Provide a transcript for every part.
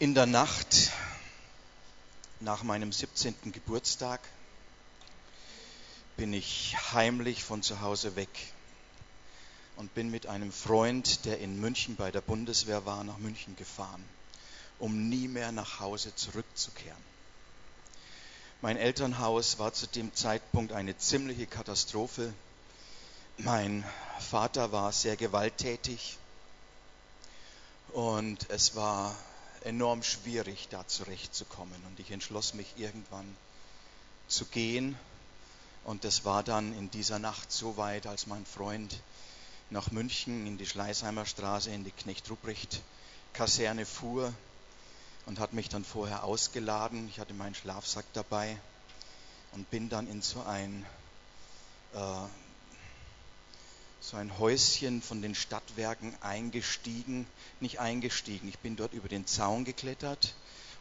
In der Nacht nach meinem 17. Geburtstag bin ich heimlich von zu Hause weg und bin mit einem Freund, der in München bei der Bundeswehr war, nach München gefahren, um nie mehr nach Hause zurückzukehren. Mein Elternhaus war zu dem Zeitpunkt eine ziemliche Katastrophe. Mein Vater war sehr gewalttätig und es war enorm schwierig, da zurechtzukommen. Und ich entschloss mich irgendwann zu gehen. Und das war dann in dieser Nacht so weit, als mein Freund nach München in die Schleißheimer Straße, in die Knecht-Ruprecht-Kaserne fuhr und hat mich dann vorher ausgeladen. Ich hatte meinen Schlafsack dabei und bin dann in so ein äh, so ein Häuschen von den Stadtwerken eingestiegen, nicht eingestiegen, ich bin dort über den Zaun geklettert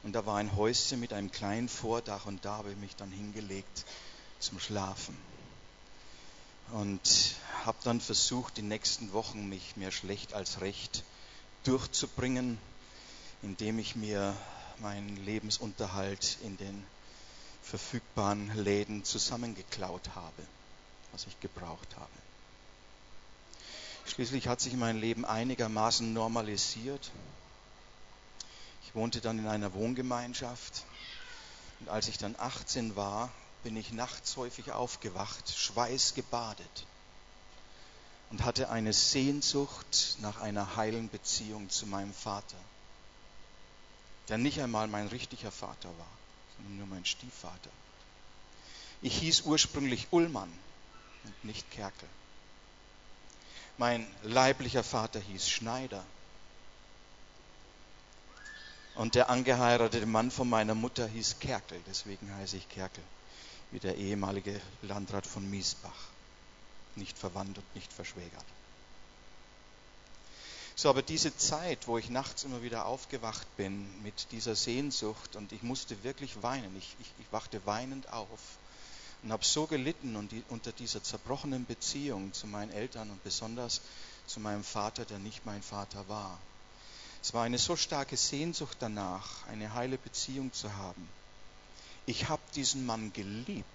und da war ein Häuschen mit einem kleinen Vordach und da habe ich mich dann hingelegt zum Schlafen. Und habe dann versucht, die nächsten Wochen mich mehr schlecht als recht durchzubringen, indem ich mir meinen Lebensunterhalt in den verfügbaren Läden zusammengeklaut habe, was ich gebraucht habe. Schließlich hat sich mein Leben einigermaßen normalisiert. Ich wohnte dann in einer Wohngemeinschaft und als ich dann 18 war, bin ich nachts häufig aufgewacht, schweißgebadet und hatte eine Sehnsucht nach einer heilen Beziehung zu meinem Vater, der nicht einmal mein richtiger Vater war, sondern nur mein Stiefvater. Ich hieß ursprünglich Ullmann und nicht Kerkel. Mein leiblicher Vater hieß Schneider. Und der angeheiratete Mann von meiner Mutter hieß Kerkel, deswegen heiße ich Kerkel, wie der ehemalige Landrat von Miesbach. Nicht verwandt und nicht verschwägert. So, aber diese Zeit, wo ich nachts immer wieder aufgewacht bin mit dieser Sehnsucht und ich musste wirklich weinen, ich, ich, ich wachte weinend auf, und habe so gelitten unter dieser zerbrochenen Beziehung zu meinen Eltern und besonders zu meinem Vater, der nicht mein Vater war. Es war eine so starke Sehnsucht danach, eine heile Beziehung zu haben. Ich habe diesen Mann geliebt,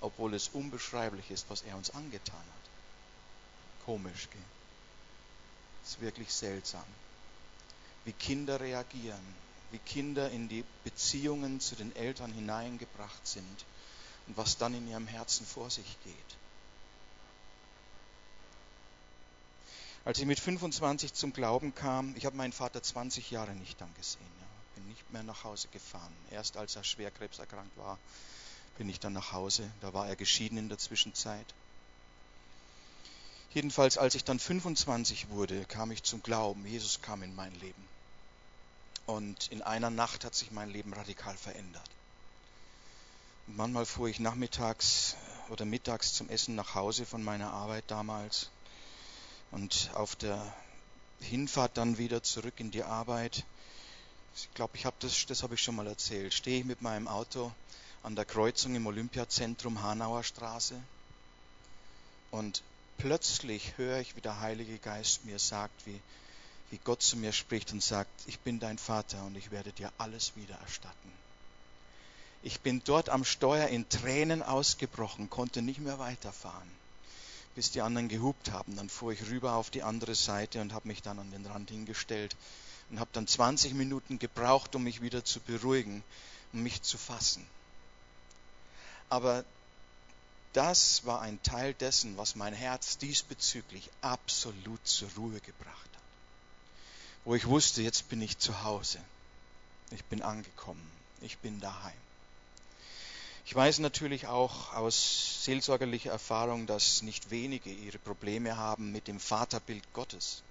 obwohl es unbeschreiblich ist, was er uns angetan hat. Komisch, gell? Es ist wirklich seltsam, wie Kinder reagieren, wie Kinder in die Beziehungen zu den Eltern hineingebracht sind und was dann in ihrem Herzen vor sich geht. Als ich mit 25 zum Glauben kam, ich habe meinen Vater 20 Jahre nicht angesehen, ja, bin nicht mehr nach Hause gefahren. Erst als er schwer krebserkrankt war, bin ich dann nach Hause. Da war er geschieden in der Zwischenzeit. Jedenfalls, als ich dann 25 wurde, kam ich zum Glauben. Jesus kam in mein Leben. Und in einer Nacht hat sich mein Leben radikal verändert. Manchmal fuhr ich nachmittags oder mittags zum Essen nach Hause von meiner Arbeit damals. Und auf der Hinfahrt dann wieder zurück in die Arbeit, ich glaube, ich habe das, das habe ich schon mal erzählt, stehe ich mit meinem Auto an der Kreuzung im Olympiazentrum Hanauer Straße und plötzlich höre ich, wie der Heilige Geist mir sagt, wie, wie Gott zu mir spricht und sagt, ich bin dein Vater und ich werde dir alles wieder erstatten. Ich bin dort am Steuer in Tränen ausgebrochen, konnte nicht mehr weiterfahren, bis die anderen gehupt haben. Dann fuhr ich rüber auf die andere Seite und habe mich dann an den Rand hingestellt und habe dann 20 Minuten gebraucht, um mich wieder zu beruhigen, um mich zu fassen. Aber das war ein Teil dessen, was mein Herz diesbezüglich absolut zur Ruhe gebracht hat. Wo ich wusste, jetzt bin ich zu Hause. Ich bin angekommen. Ich bin daheim. Ich weiß natürlich auch aus seelsorgerlicher Erfahrung, dass nicht wenige ihre Probleme haben mit dem Vaterbild Gottes.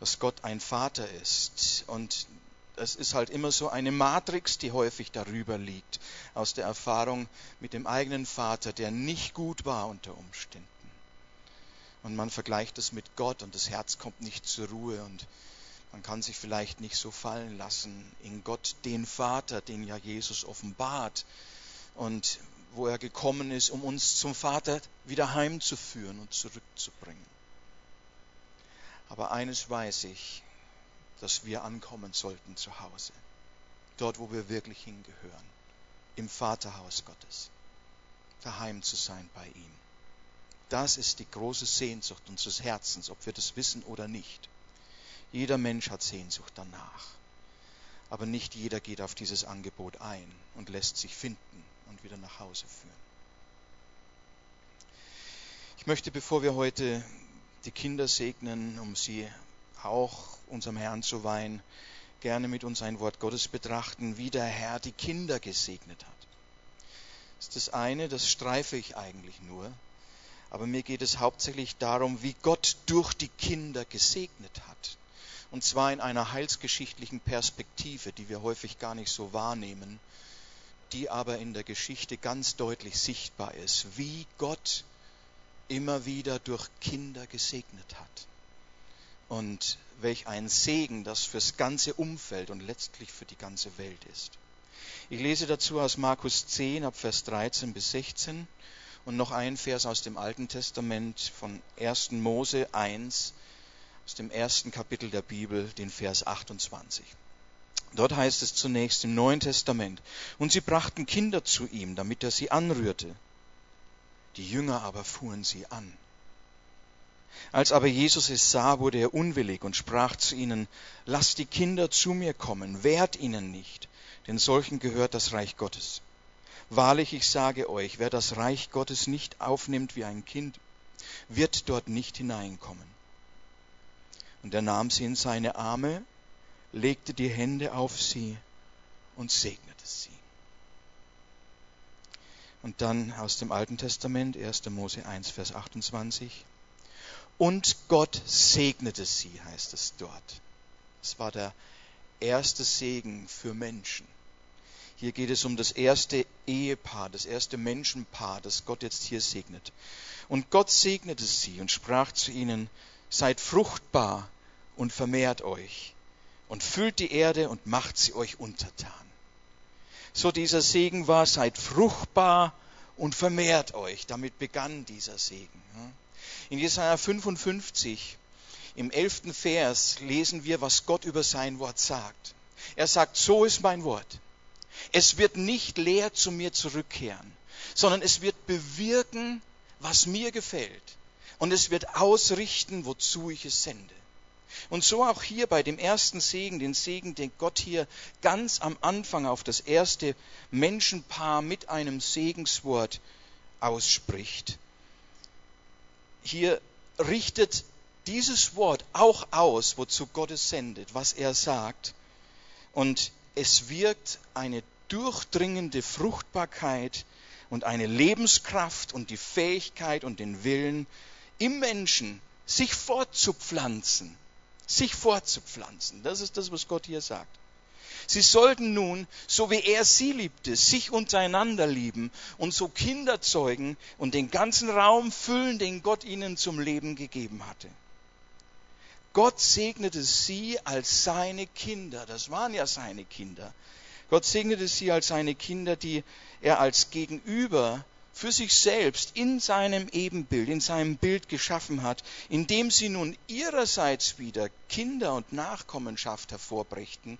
Dass Gott ein Vater ist. Und es ist halt immer so eine Matrix, die häufig darüber liegt, aus der Erfahrung mit dem eigenen Vater, der nicht gut war unter Umständen. Und man vergleicht es mit Gott und das Herz kommt nicht zur Ruhe und man kann sich vielleicht nicht so fallen lassen in Gott, den Vater, den ja Jesus offenbart, und wo er gekommen ist, um uns zum Vater wieder heimzuführen und zurückzubringen. Aber eines weiß ich, dass wir ankommen sollten zu Hause. Dort, wo wir wirklich hingehören. Im Vaterhaus Gottes. Daheim zu sein bei ihm. Das ist die große Sehnsucht unseres Herzens, ob wir das wissen oder nicht. Jeder Mensch hat Sehnsucht danach. Aber nicht jeder geht auf dieses Angebot ein und lässt sich finden und wieder nach Hause führen. Ich möchte, bevor wir heute die Kinder segnen, um sie auch unserem Herrn zu weihen, gerne mit uns ein Wort Gottes betrachten, wie der Herr die Kinder gesegnet hat. Das ist das eine, das streife ich eigentlich nur. Aber mir geht es hauptsächlich darum, wie Gott durch die Kinder gesegnet hat. Und zwar in einer heilsgeschichtlichen Perspektive, die wir häufig gar nicht so wahrnehmen, die aber in der Geschichte ganz deutlich sichtbar ist, wie Gott immer wieder durch Kinder gesegnet hat. Und welch ein Segen das fürs ganze Umfeld und letztlich für die ganze Welt ist. Ich lese dazu aus Markus 10 ab Vers 13 bis 16 und noch ein Vers aus dem Alten Testament von 1. Mose 1, aus dem ersten Kapitel der Bibel, den Vers 28. Dort heißt es zunächst im Neuen Testament, und sie brachten Kinder zu ihm, damit er sie anrührte. Die Jünger aber fuhren sie an. Als aber Jesus es sah, wurde er unwillig und sprach zu ihnen, Lasst die Kinder zu mir kommen, wehrt ihnen nicht, denn solchen gehört das Reich Gottes. Wahrlich, ich sage euch, wer das Reich Gottes nicht aufnimmt wie ein Kind, wird dort nicht hineinkommen. Und er nahm sie in seine Arme, legte die Hände auf sie und segnete sie. Und dann aus dem Alten Testament, 1. Mose 1, Vers 28. Und Gott segnete sie, heißt es dort. Es war der erste Segen für Menschen. Hier geht es um das erste Ehepaar, das erste Menschenpaar, das Gott jetzt hier segnet. Und Gott segnete sie und sprach zu ihnen, seid fruchtbar und vermehrt euch und füllt die Erde und macht sie euch untertan so dieser Segen war, seid fruchtbar und vermehrt euch. Damit begann dieser Segen. In Jesaja 55, im elften Vers, lesen wir, was Gott über sein Wort sagt. Er sagt, so ist mein Wort. Es wird nicht leer zu mir zurückkehren, sondern es wird bewirken, was mir gefällt. Und es wird ausrichten, wozu ich es sende. Und so auch hier bei dem ersten Segen, den Segen, den Gott hier ganz am Anfang auf das erste Menschenpaar mit einem Segenswort ausspricht. Hier richtet dieses Wort auch aus, wozu Gott es sendet, was er sagt. Und es wirkt eine durchdringende Fruchtbarkeit und eine Lebenskraft und die Fähigkeit und den Willen im Menschen, sich fortzupflanzen sich fortzupflanzen. Das ist das, was Gott hier sagt. Sie sollten nun, so wie er sie liebte, sich untereinander lieben und so Kinder zeugen und den ganzen Raum füllen, den Gott ihnen zum Leben gegeben hatte. Gott segnete sie als seine Kinder. Das waren ja seine Kinder. Gott segnete sie als seine Kinder, die er als Gegenüber für sich selbst in seinem Ebenbild, in seinem Bild geschaffen hat, indem sie nun ihrerseits wieder Kinder und Nachkommenschaft hervorbrächten,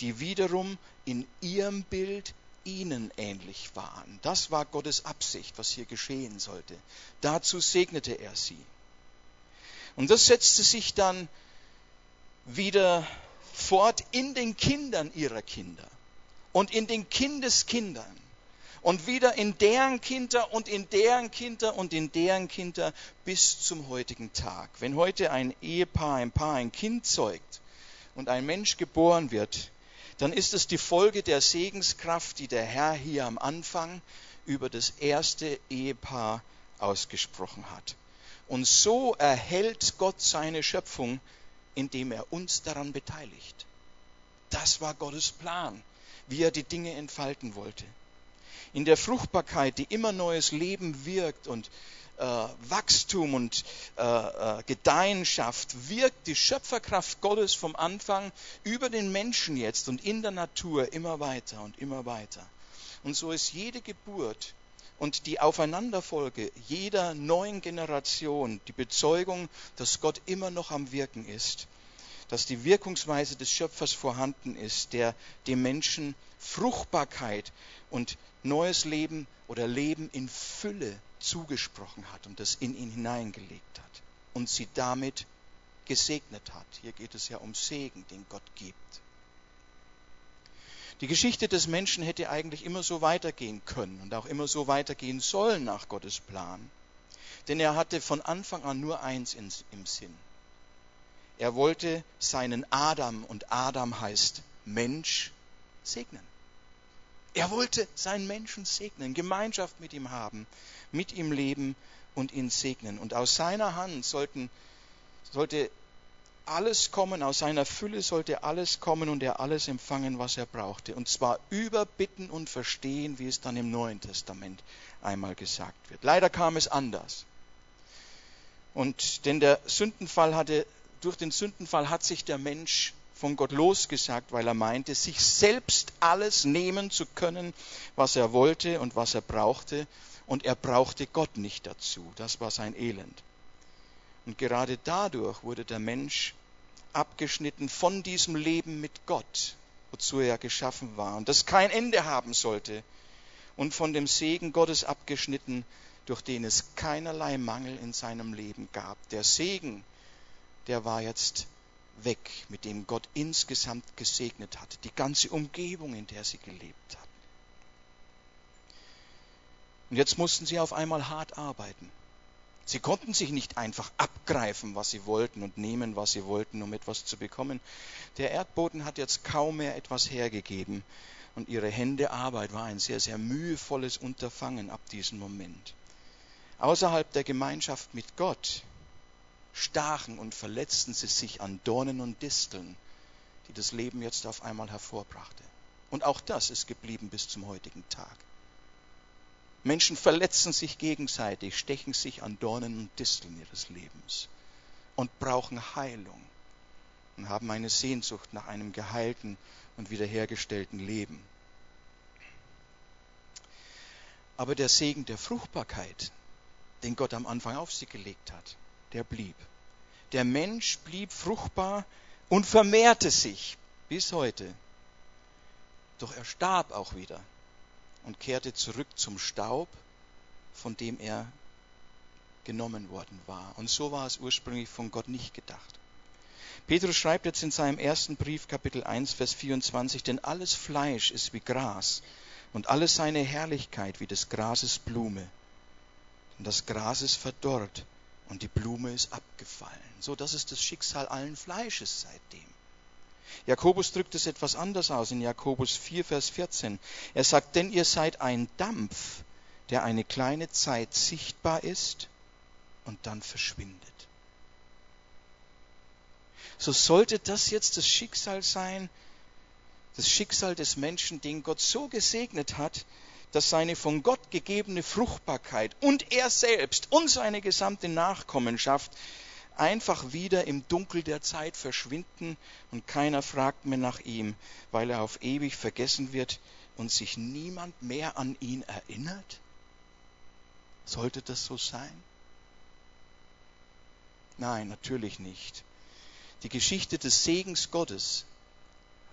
die wiederum in ihrem Bild ihnen ähnlich waren. Das war Gottes Absicht, was hier geschehen sollte. Dazu segnete er sie. Und das setzte sich dann wieder fort in den Kindern ihrer Kinder und in den Kindeskindern und wieder in deren Kinder und in deren Kinder und in deren Kinder bis zum heutigen Tag. Wenn heute ein Ehepaar, ein Paar ein Kind zeugt und ein Mensch geboren wird, dann ist es die Folge der Segenskraft, die der Herr hier am Anfang über das erste Ehepaar ausgesprochen hat. Und so erhält Gott seine Schöpfung, indem er uns daran beteiligt. Das war Gottes Plan, wie er die Dinge entfalten wollte in der Fruchtbarkeit, die immer neues Leben wirkt und äh, Wachstum und äh, äh, Gedeihen schafft, wirkt die Schöpferkraft Gottes vom Anfang über den Menschen jetzt und in der Natur immer weiter und immer weiter. Und so ist jede Geburt und die Aufeinanderfolge jeder neuen Generation die Bezeugung, dass Gott immer noch am Wirken ist dass die Wirkungsweise des Schöpfers vorhanden ist, der dem Menschen Fruchtbarkeit und neues Leben oder Leben in Fülle zugesprochen hat und das in ihn hineingelegt hat und sie damit gesegnet hat. Hier geht es ja um Segen, den Gott gibt. Die Geschichte des Menschen hätte eigentlich immer so weitergehen können und auch immer so weitergehen sollen nach Gottes Plan. Denn er hatte von Anfang an nur eins im Sinn. Er wollte seinen Adam, und Adam heißt Mensch, segnen. Er wollte seinen Menschen segnen, Gemeinschaft mit ihm haben, mit ihm leben und ihn segnen. Und aus seiner Hand sollten, sollte alles kommen, aus seiner Fülle sollte alles kommen und er alles empfangen, was er brauchte. Und zwar über Bitten und Verstehen, wie es dann im Neuen Testament einmal gesagt wird. Leider kam es anders. Und denn der Sündenfall hatte, durch den Sündenfall hat sich der Mensch von Gott losgesagt, weil er meinte, sich selbst alles nehmen zu können, was er wollte und was er brauchte. Und er brauchte Gott nicht dazu. Das war sein Elend. Und gerade dadurch wurde der Mensch abgeschnitten von diesem Leben mit Gott, wozu er geschaffen war und das kein Ende haben sollte, und von dem Segen Gottes abgeschnitten, durch den es keinerlei Mangel in seinem Leben gab. Der Segen, der war jetzt weg, mit dem Gott insgesamt gesegnet hatte, die ganze Umgebung, in der sie gelebt hatten. Und jetzt mussten sie auf einmal hart arbeiten. Sie konnten sich nicht einfach abgreifen, was sie wollten und nehmen, was sie wollten, um etwas zu bekommen. Der Erdboden hat jetzt kaum mehr etwas hergegeben und ihre Hände Arbeit war ein sehr, sehr mühevolles Unterfangen ab diesem Moment. Außerhalb der Gemeinschaft mit Gott stachen und verletzten sie sich an Dornen und Disteln, die das Leben jetzt auf einmal hervorbrachte. Und auch das ist geblieben bis zum heutigen Tag. Menschen verletzen sich gegenseitig, stechen sich an Dornen und Disteln ihres Lebens und brauchen Heilung und haben eine Sehnsucht nach einem geheilten und wiederhergestellten Leben. Aber der Segen der Fruchtbarkeit, den Gott am Anfang auf sie gelegt hat, der blieb. Der Mensch blieb fruchtbar und vermehrte sich bis heute. Doch er starb auch wieder und kehrte zurück zum Staub, von dem er genommen worden war. Und so war es ursprünglich von Gott nicht gedacht. Petrus schreibt jetzt in seinem ersten Brief, Kapitel 1, Vers 24, denn alles Fleisch ist wie Gras und alles seine Herrlichkeit wie des Grases Blume. Und das Gras ist verdorrt und die Blume ist abgefallen. So, das ist das Schicksal allen Fleisches seitdem. Jakobus drückt es etwas anders aus in Jakobus 4, Vers 14. Er sagt, denn ihr seid ein Dampf, der eine kleine Zeit sichtbar ist und dann verschwindet. So sollte das jetzt das Schicksal sein, das Schicksal des Menschen, den Gott so gesegnet hat, dass seine von Gott gegebene Fruchtbarkeit und er selbst und seine gesamte Nachkommenschaft einfach wieder im Dunkel der Zeit verschwinden und keiner fragt mehr nach ihm, weil er auf ewig vergessen wird und sich niemand mehr an ihn erinnert? Sollte das so sein? Nein, natürlich nicht. Die Geschichte des Segens Gottes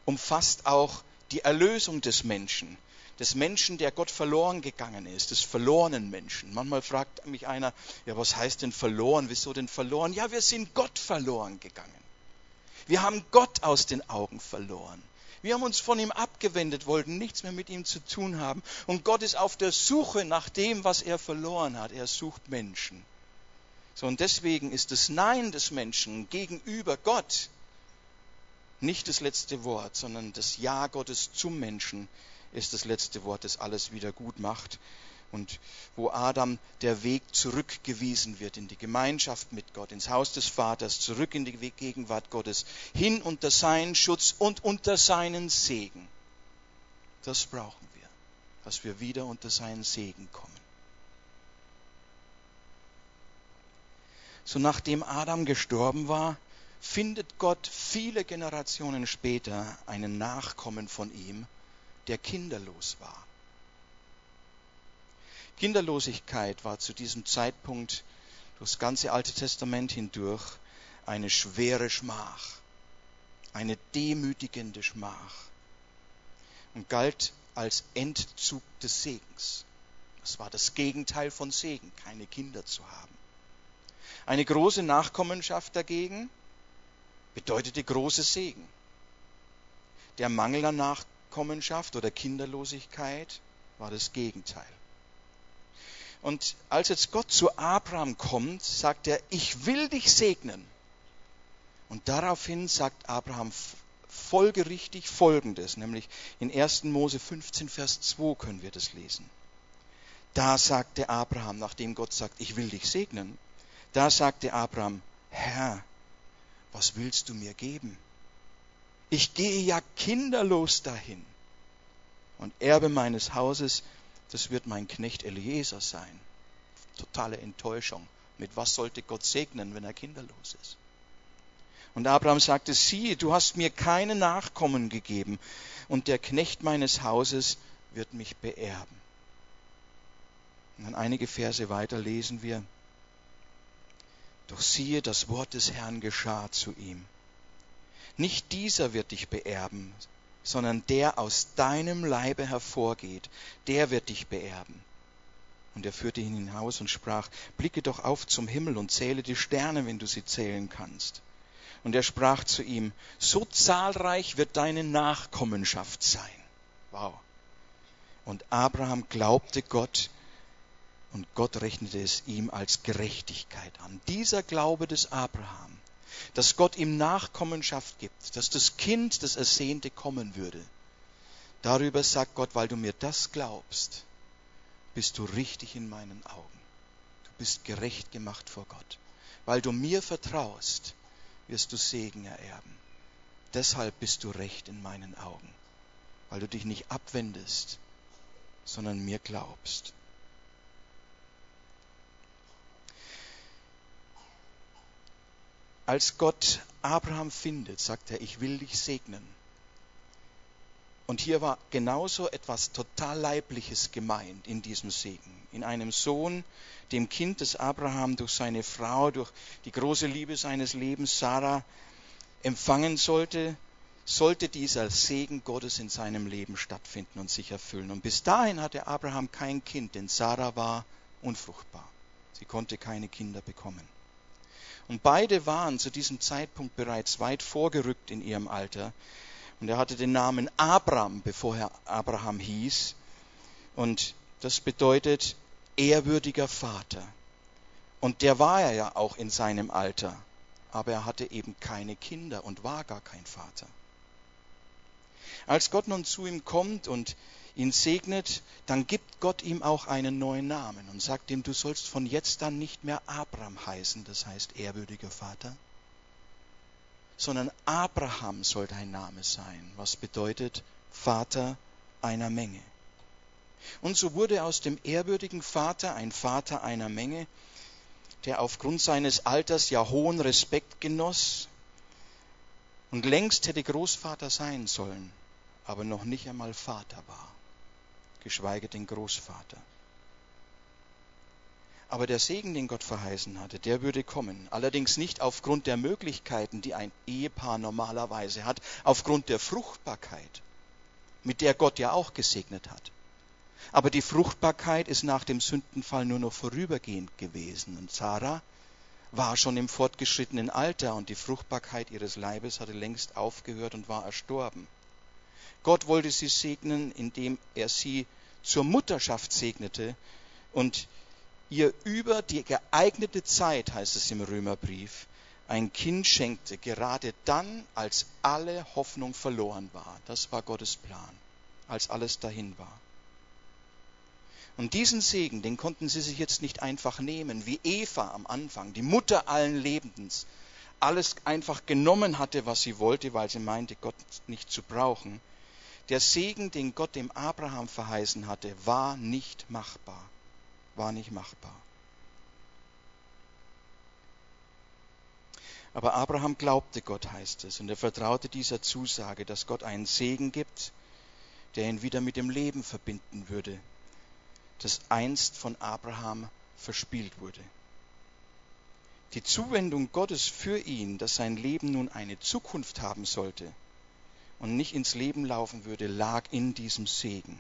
umfasst auch die Erlösung des Menschen, des Menschen, der Gott verloren gegangen ist, des verlorenen Menschen. Manchmal fragt mich einer, ja, was heißt denn verloren? Wieso denn verloren? Ja, wir sind Gott verloren gegangen. Wir haben Gott aus den Augen verloren. Wir haben uns von ihm abgewendet, wollten nichts mehr mit ihm zu tun haben. Und Gott ist auf der Suche nach dem, was er verloren hat. Er sucht Menschen. So, und deswegen ist das Nein des Menschen gegenüber Gott nicht das letzte Wort, sondern das Ja Gottes zum Menschen ist das letzte Wort, das alles wieder gut macht und wo Adam der Weg zurückgewiesen wird in die Gemeinschaft mit Gott, ins Haus des Vaters, zurück in die Gegenwart Gottes, hin unter seinen Schutz und unter seinen Segen. Das brauchen wir, dass wir wieder unter seinen Segen kommen. So nachdem Adam gestorben war, findet Gott viele Generationen später einen Nachkommen von ihm, der kinderlos war. Kinderlosigkeit war zu diesem Zeitpunkt durchs ganze Alte Testament hindurch eine schwere Schmach. eine demütigende Schmach und galt als Entzug des Segens. Es war das Gegenteil von Segen, keine Kinder zu haben. Eine große Nachkommenschaft dagegen bedeutete großes Segen. Der Mangel an Nachkommenschaft oder Kinderlosigkeit war das Gegenteil. Und als jetzt Gott zu Abraham kommt, sagt er, ich will dich segnen. Und daraufhin sagt Abraham folgerichtig Folgendes, nämlich in 1. Mose 15, Vers 2 können wir das lesen. Da sagte Abraham, nachdem Gott sagt, ich will dich segnen, da sagte Abraham, Herr, was willst du mir geben? Ich gehe ja kinderlos dahin. Und Erbe meines Hauses, das wird mein Knecht Eliezer sein. Totale Enttäuschung. Mit was sollte Gott segnen, wenn er kinderlos ist? Und Abraham sagte, siehe, du hast mir keine Nachkommen gegeben, und der Knecht meines Hauses wird mich beerben. Und dann einige Verse weiter lesen wir, doch siehe, das Wort des Herrn geschah zu ihm. Nicht dieser wird dich beerben, sondern der aus deinem Leibe hervorgeht, der wird dich beerben. Und er führte ihn hinaus und sprach, blicke doch auf zum Himmel und zähle die Sterne, wenn du sie zählen kannst. Und er sprach zu ihm, so zahlreich wird deine Nachkommenschaft sein. Wow. Und Abraham glaubte Gott und Gott rechnete es ihm als Gerechtigkeit an. Dieser Glaube des Abraham, dass Gott ihm Nachkommenschaft gibt, dass das Kind, das Ersehnte kommen würde, darüber sagt Gott, weil du mir das glaubst, bist du richtig in meinen Augen. Du bist gerecht gemacht vor Gott. Weil du mir vertraust, wirst du Segen ererben. Deshalb bist du recht in meinen Augen, weil du dich nicht abwendest, sondern mir glaubst. Als Gott Abraham findet, sagt er, ich will dich segnen. Und hier war genauso etwas total Leibliches gemeint in diesem Segen. In einem Sohn, dem Kind des Abraham durch seine Frau, durch die große Liebe seines Lebens, Sarah, empfangen sollte, sollte dieser Segen Gottes in seinem Leben stattfinden und sich erfüllen. Und bis dahin hatte Abraham kein Kind, denn Sarah war unfruchtbar. Sie konnte keine Kinder bekommen. Und beide waren zu diesem Zeitpunkt bereits weit vorgerückt in ihrem Alter. Und er hatte den Namen Abram, bevor er Abraham hieß. Und das bedeutet ehrwürdiger Vater. Und der war er ja auch in seinem Alter. Aber er hatte eben keine Kinder und war gar kein Vater. Als Gott nun zu ihm kommt und ihn segnet, dann gibt Gott ihm auch einen neuen Namen und sagt ihm, du sollst von jetzt an nicht mehr Abram heißen, das heißt ehrwürdiger Vater, sondern Abraham soll dein Name sein, was bedeutet Vater einer Menge. Und so wurde aus dem ehrwürdigen Vater ein Vater einer Menge, der aufgrund seines Alters ja hohen Respekt genoss und längst hätte Großvater sein sollen, aber noch nicht einmal Vater war, geschweige denn Großvater. Aber der Segen, den Gott verheißen hatte, der würde kommen. Allerdings nicht aufgrund der Möglichkeiten, die ein Ehepaar normalerweise hat, aufgrund der Fruchtbarkeit, mit der Gott ja auch gesegnet hat. Aber die Fruchtbarkeit ist nach dem Sündenfall nur noch vorübergehend gewesen. Und Sarah war schon im fortgeschrittenen Alter und die Fruchtbarkeit ihres Leibes hatte längst aufgehört und war erstorben. Gott wollte sie segnen, indem er sie zur Mutterschaft segnete und ihr über die geeignete Zeit, heißt es im Römerbrief, ein Kind schenkte, gerade dann, als alle Hoffnung verloren war. Das war Gottes Plan, als alles dahin war. Und diesen Segen, den konnten sie sich jetzt nicht einfach nehmen, wie Eva am Anfang, die Mutter allen Lebens, alles einfach genommen hatte, was sie wollte, weil sie meinte, Gott nicht zu brauchen. Der Segen, den Gott dem Abraham verheißen hatte, war nicht machbar war nicht machbar. Aber Abraham glaubte Gott, heißt es, und er vertraute dieser Zusage, dass Gott einen Segen gibt, der ihn wieder mit dem Leben verbinden würde, das einst von Abraham verspielt wurde. Die Zuwendung Gottes für ihn, dass sein Leben nun eine Zukunft haben sollte und nicht ins Leben laufen würde, lag in diesem Segen.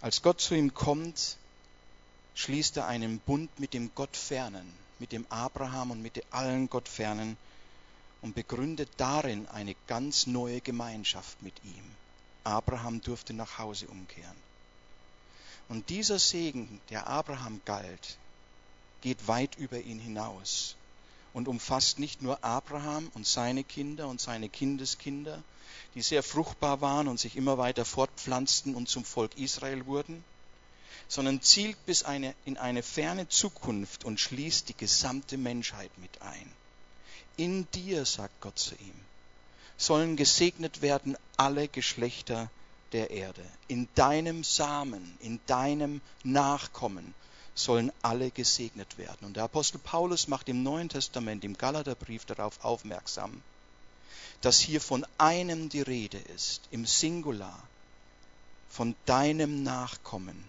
Als Gott zu ihm kommt, schließt er einen Bund mit dem Gottfernen, mit dem Abraham und mit allen Gottfernen und begründet darin eine ganz neue Gemeinschaft mit ihm. Abraham durfte nach Hause umkehren. Und dieser Segen, der Abraham galt, geht weit über ihn hinaus und umfasst nicht nur Abraham und seine Kinder und seine Kindeskinder, die sehr fruchtbar waren und sich immer weiter fortpflanzten und zum Volk Israel wurden, sondern zielt bis eine, in eine ferne Zukunft und schließt die gesamte Menschheit mit ein. In dir, sagt Gott zu ihm, sollen gesegnet werden alle Geschlechter der Erde. In deinem Samen, in deinem Nachkommen sollen alle gesegnet werden. Und der Apostel Paulus macht im Neuen Testament, im Galaterbrief darauf aufmerksam, dass hier von einem die Rede ist, im Singular, von deinem Nachkommen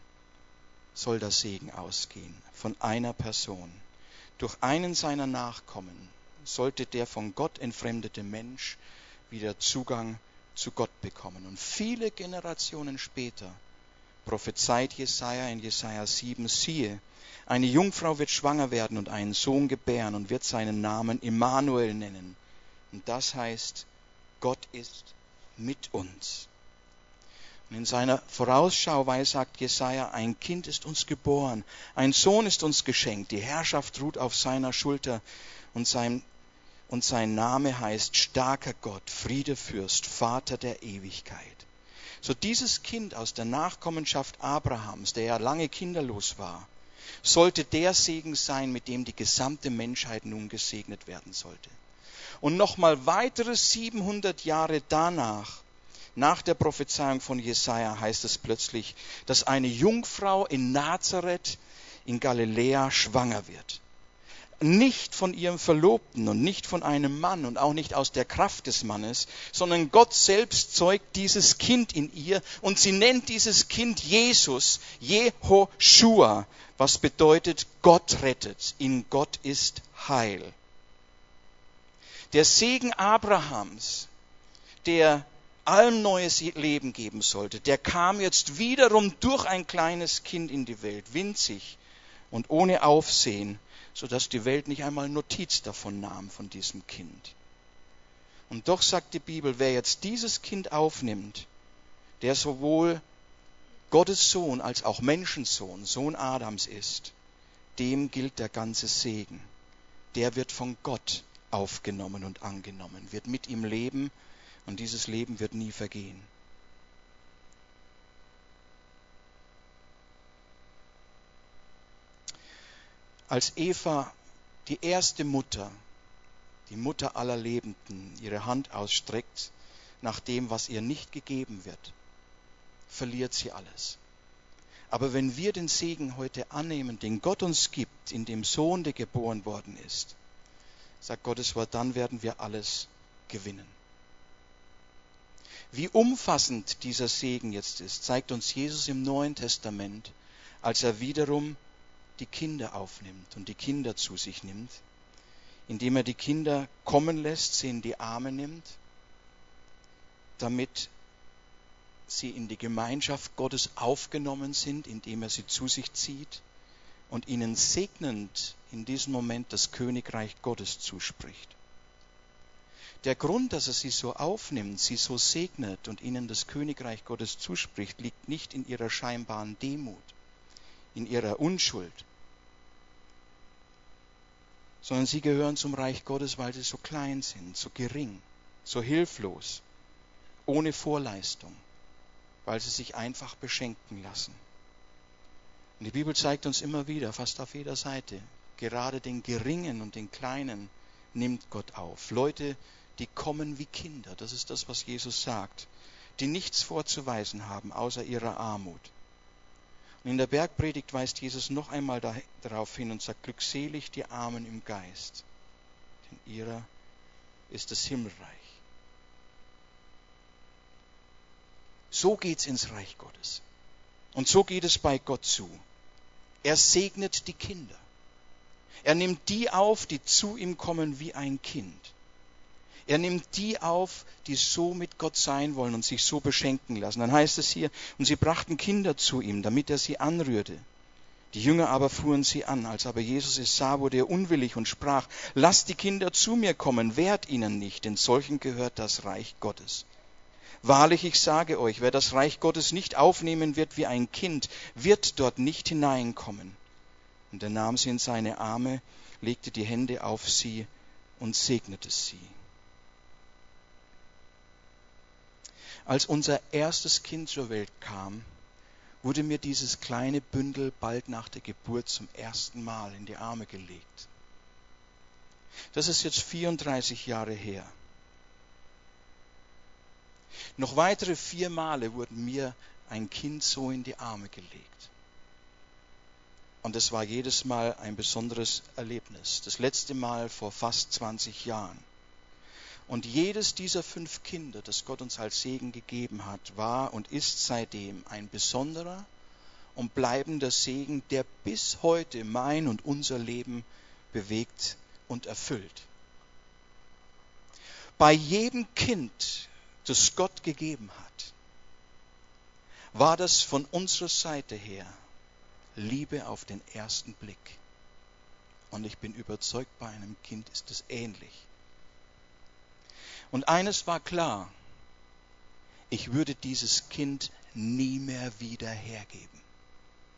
soll der Segen ausgehen, von einer Person. Durch einen seiner Nachkommen sollte der von Gott entfremdete Mensch wieder Zugang zu Gott bekommen. Und viele Generationen später prophezeit Jesaja in Jesaja 7, siehe, eine Jungfrau wird schwanger werden und einen Sohn gebären und wird seinen Namen Immanuel nennen. Und das heißt, Gott ist mit uns. Und in seiner Vorausschau sagt Jesaja, ein Kind ist uns geboren, ein Sohn ist uns geschenkt, die Herrschaft ruht auf seiner Schulter und sein, und sein Name heißt starker Gott, Friedefürst, Vater der Ewigkeit. So dieses Kind aus der Nachkommenschaft Abrahams, der ja lange kinderlos war, sollte der Segen sein, mit dem die gesamte Menschheit nun gesegnet werden sollte. Und nochmal weitere 700 Jahre danach nach der Prophezeiung von Jesaja heißt es plötzlich, dass eine Jungfrau in Nazareth in Galiläa schwanger wird. Nicht von ihrem Verlobten und nicht von einem Mann und auch nicht aus der Kraft des Mannes, sondern Gott selbst zeugt dieses Kind in ihr und sie nennt dieses Kind Jesus, Jehoshua, was bedeutet Gott rettet, in Gott ist Heil. Der Segen Abrahams, der allem neues Leben geben sollte, der kam jetzt wiederum durch ein kleines Kind in die Welt, winzig und ohne Aufsehen, sodass die Welt nicht einmal Notiz davon nahm, von diesem Kind. Und doch sagt die Bibel, wer jetzt dieses Kind aufnimmt, der sowohl Gottes Sohn als auch Menschensohn, Sohn Adams ist, dem gilt der ganze Segen. Der wird von Gott aufgenommen und angenommen, wird mit ihm leben und dieses Leben wird nie vergehen. Als Eva, die erste Mutter, die Mutter aller Lebenden, ihre Hand ausstreckt nach dem, was ihr nicht gegeben wird, verliert sie alles. Aber wenn wir den Segen heute annehmen, den Gott uns gibt, in dem Sohn, der geboren worden ist, sagt Gottes Wort, dann werden wir alles gewinnen. Wie umfassend dieser Segen jetzt ist, zeigt uns Jesus im Neuen Testament, als er wiederum die Kinder aufnimmt und die Kinder zu sich nimmt, indem er die Kinder kommen lässt, sie in die Arme nimmt, damit sie in die Gemeinschaft Gottes aufgenommen sind, indem er sie zu sich zieht und ihnen segnend in diesem Moment das Königreich Gottes zuspricht. Der Grund, dass er sie so aufnimmt, sie so segnet und ihnen das Königreich Gottes zuspricht, liegt nicht in ihrer scheinbaren Demut, in ihrer Unschuld, sondern sie gehören zum Reich Gottes, weil sie so klein sind, so gering, so hilflos, ohne Vorleistung, weil sie sich einfach beschenken lassen. Und die Bibel zeigt uns immer wieder, fast auf jeder Seite, gerade den Geringen und den Kleinen nimmt Gott auf. Leute, die kommen wie Kinder, das ist das, was Jesus sagt, die nichts vorzuweisen haben außer ihrer Armut. Und in der Bergpredigt weist Jesus noch einmal darauf hin und sagt, glückselig die Armen im Geist, denn ihrer ist das Himmelreich. So geht's ins Reich Gottes. Und so geht es bei Gott zu. Er segnet die Kinder. Er nimmt die auf, die zu ihm kommen wie ein Kind. Er nimmt die auf, die so mit Gott sein wollen und sich so beschenken lassen. Dann heißt es hier, und sie brachten Kinder zu ihm, damit er sie anrührte. Die Jünger aber fuhren sie an. Als aber Jesus es sah, wurde er unwillig und sprach, lasst die Kinder zu mir kommen, wehrt ihnen nicht, denn solchen gehört das Reich Gottes. Wahrlich, ich sage euch, wer das Reich Gottes nicht aufnehmen wird wie ein Kind, wird dort nicht hineinkommen. Und er nahm sie in seine Arme, legte die Hände auf sie und segnete sie. Als unser erstes Kind zur Welt kam, wurde mir dieses kleine Bündel bald nach der Geburt zum ersten Mal in die Arme gelegt. Das ist jetzt 34 Jahre her. Noch weitere vier Male wurden mir ein Kind so in die Arme gelegt. Und es war jedes Mal ein besonderes Erlebnis. Das letzte Mal vor fast 20 Jahren. Und jedes dieser fünf Kinder, das Gott uns als Segen gegeben hat, war und ist seitdem ein besonderer und bleibender Segen, der bis heute mein und unser Leben bewegt und erfüllt. Bei jedem Kind, das Gott gegeben hat, war das von unserer Seite her Liebe auf den ersten Blick. Und ich bin überzeugt, bei einem Kind ist es ähnlich. Und eines war klar, ich würde dieses Kind nie mehr wieder hergeben.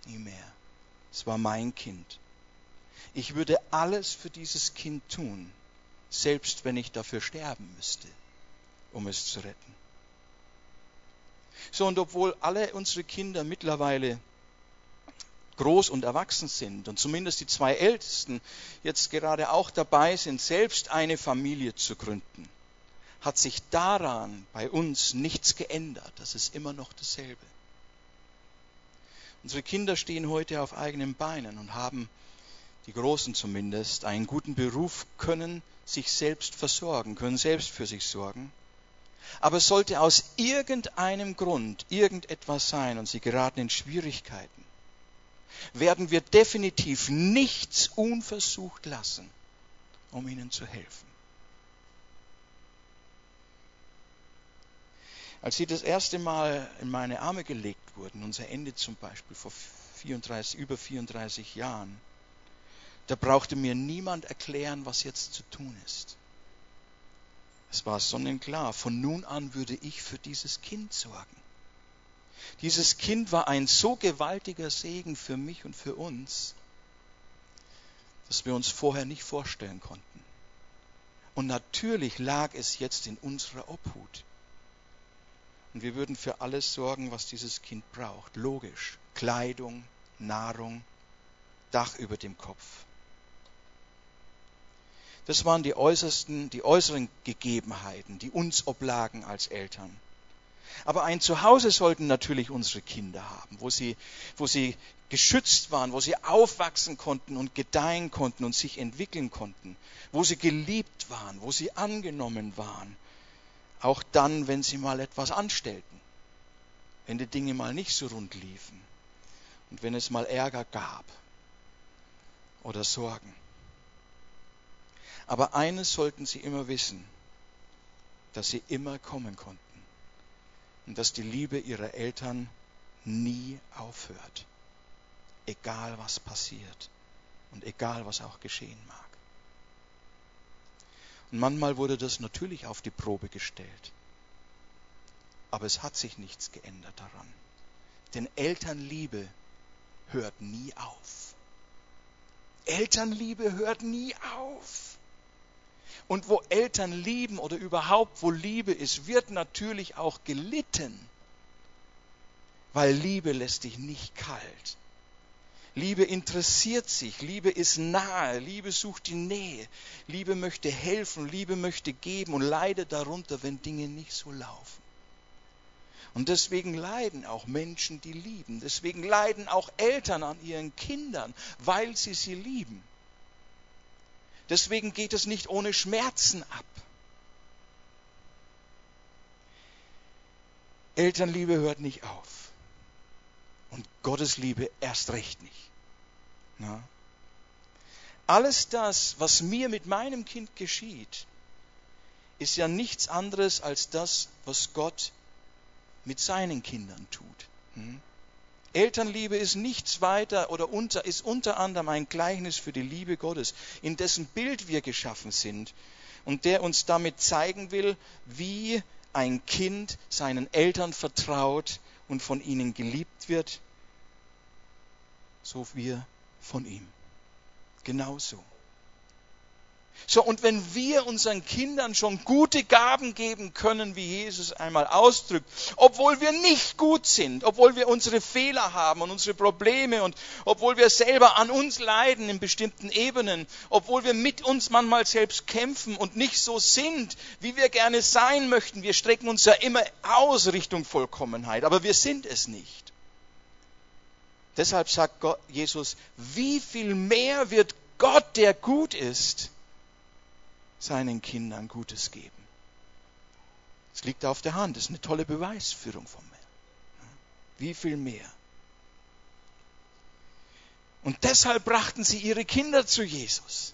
Nie mehr. Es war mein Kind. Ich würde alles für dieses Kind tun, selbst wenn ich dafür sterben müsste, um es zu retten. So, und obwohl alle unsere Kinder mittlerweile groß und erwachsen sind und zumindest die zwei Ältesten jetzt gerade auch dabei sind, selbst eine Familie zu gründen, hat sich daran bei uns nichts geändert. Das ist immer noch dasselbe. Unsere Kinder stehen heute auf eigenen Beinen und haben, die Großen zumindest, einen guten Beruf, können sich selbst versorgen, können selbst für sich sorgen. Aber sollte aus irgendeinem Grund irgendetwas sein und sie geraten in Schwierigkeiten, werden wir definitiv nichts unversucht lassen, um ihnen zu helfen. Als sie das erste Mal in meine Arme gelegt wurden, unser Ende zum Beispiel vor 34, über 34 Jahren, da brauchte mir niemand erklären, was jetzt zu tun ist. Es war sonnenklar, von nun an würde ich für dieses Kind sorgen. Dieses Kind war ein so gewaltiger Segen für mich und für uns, dass wir uns vorher nicht vorstellen konnten. Und natürlich lag es jetzt in unserer Obhut. Und wir würden für alles sorgen, was dieses Kind braucht. Logisch. Kleidung, Nahrung, Dach über dem Kopf. Das waren die äußersten, die äußeren Gegebenheiten, die uns oblagen als Eltern. Aber ein Zuhause sollten natürlich unsere Kinder haben, wo sie, wo sie geschützt waren, wo sie aufwachsen konnten und gedeihen konnten und sich entwickeln konnten, wo sie geliebt waren, wo sie angenommen waren, auch dann, wenn sie mal etwas anstellten, wenn die Dinge mal nicht so rund liefen. Und wenn es mal Ärger gab. Oder Sorgen. Aber eines sollten sie immer wissen, dass sie immer kommen konnten. Und dass die Liebe ihrer Eltern nie aufhört, egal was passiert. Und egal was auch geschehen mag. Und manchmal wurde das natürlich auf die Probe gestellt. Aber es hat sich nichts geändert daran. Denn Elternliebe hört nie auf. Elternliebe hört nie auf. Und wo Eltern lieben oder überhaupt wo Liebe ist, wird natürlich auch gelitten. Weil Liebe lässt dich nicht kalt. Liebe interessiert sich, Liebe ist nahe, Liebe sucht die Nähe, Liebe möchte helfen, Liebe möchte geben und leidet darunter, wenn Dinge nicht so laufen. Und deswegen leiden auch Menschen, die lieben. Deswegen leiden auch Eltern an ihren Kindern, weil sie sie lieben. Deswegen geht es nicht ohne Schmerzen ab. Elternliebe hört nicht auf. Und Gottes Liebe erst recht nicht. Na? Alles das, was mir mit meinem Kind geschieht, ist ja nichts anderes als das, was Gott mit seinen Kindern tut. Hm? Elternliebe ist nichts weiter oder unter, ist unter anderem ein Gleichnis für die Liebe Gottes, in dessen Bild wir geschaffen sind und der uns damit zeigen will, wie ein Kind seinen Eltern vertraut und von ihnen geliebt wird, so wir von ihm. Genauso. So, und wenn wir unseren Kindern schon gute Gaben geben können, wie Jesus einmal ausdrückt, obwohl wir nicht gut sind, obwohl wir unsere Fehler haben und unsere Probleme und obwohl wir selber an uns leiden in bestimmten Ebenen, obwohl wir mit uns manchmal selbst kämpfen und nicht so sind, wie wir gerne sein möchten, wir strecken uns ja immer aus Richtung Vollkommenheit, aber wir sind es nicht. Deshalb sagt Jesus, wie viel mehr wird Gott, der gut ist, seinen Kindern Gutes geben. Es liegt auf der Hand, das ist eine tolle Beweisführung von mir. Wie viel mehr? Und deshalb brachten sie ihre Kinder zu Jesus,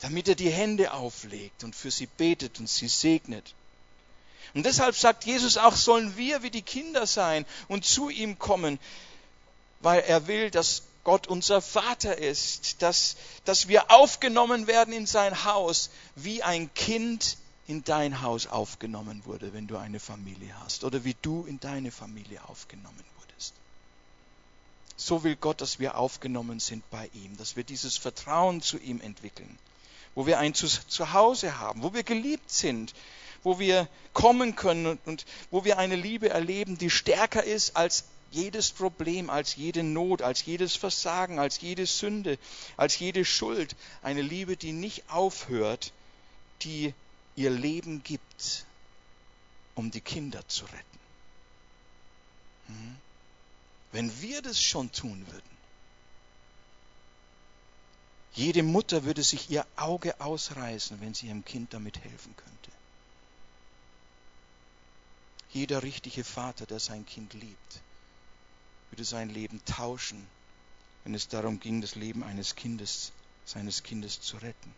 damit er die Hände auflegt und für sie betet und sie segnet. Und deshalb sagt Jesus auch, sollen wir wie die Kinder sein und zu ihm kommen, weil er will, dass Gott unser Vater ist, dass, dass wir aufgenommen werden in sein Haus, wie ein Kind in dein Haus aufgenommen wurde, wenn du eine Familie hast, oder wie du in deine Familie aufgenommen wurdest. So will Gott, dass wir aufgenommen sind bei ihm, dass wir dieses Vertrauen zu ihm entwickeln, wo wir ein Zuhause haben, wo wir geliebt sind, wo wir kommen können und, und wo wir eine Liebe erleben, die stärker ist als jedes Problem, als jede Not, als jedes Versagen, als jede Sünde, als jede Schuld. Eine Liebe, die nicht aufhört, die ihr Leben gibt, um die Kinder zu retten. Hm? Wenn wir das schon tun würden, jede Mutter würde sich ihr Auge ausreißen, wenn sie ihrem Kind damit helfen könnte. Jeder richtige Vater, der sein Kind liebt, würde sein Leben tauschen, wenn es darum ging, das Leben eines Kindes, seines Kindes zu retten.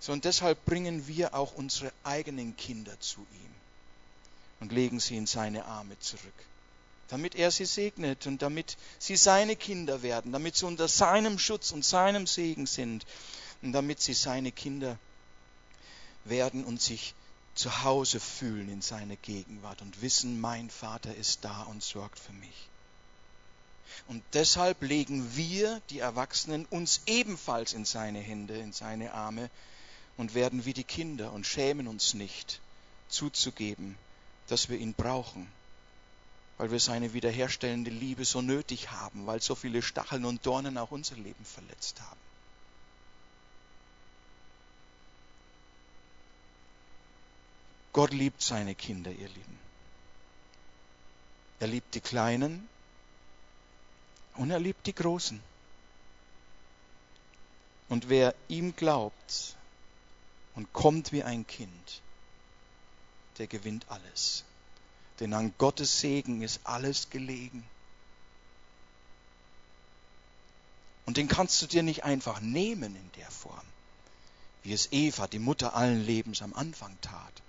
So und deshalb bringen wir auch unsere eigenen Kinder zu ihm und legen sie in seine Arme zurück, damit er sie segnet und damit sie seine Kinder werden, damit sie unter seinem Schutz und seinem Segen sind und damit sie seine Kinder werden und sich zu Hause fühlen in seiner Gegenwart und wissen, mein Vater ist da und sorgt für mich. Und deshalb legen wir, die Erwachsenen, uns ebenfalls in seine Hände, in seine Arme und werden wie die Kinder und schämen uns nicht zuzugeben, dass wir ihn brauchen, weil wir seine wiederherstellende Liebe so nötig haben, weil so viele Stacheln und Dornen auch unser Leben verletzt haben. Gott liebt seine Kinder, ihr Lieben. Er liebt die Kleinen und er liebt die Großen. Und wer ihm glaubt und kommt wie ein Kind, der gewinnt alles. Denn an Gottes Segen ist alles gelegen. Und den kannst du dir nicht einfach nehmen in der Form, wie es Eva, die Mutter allen Lebens, am Anfang tat.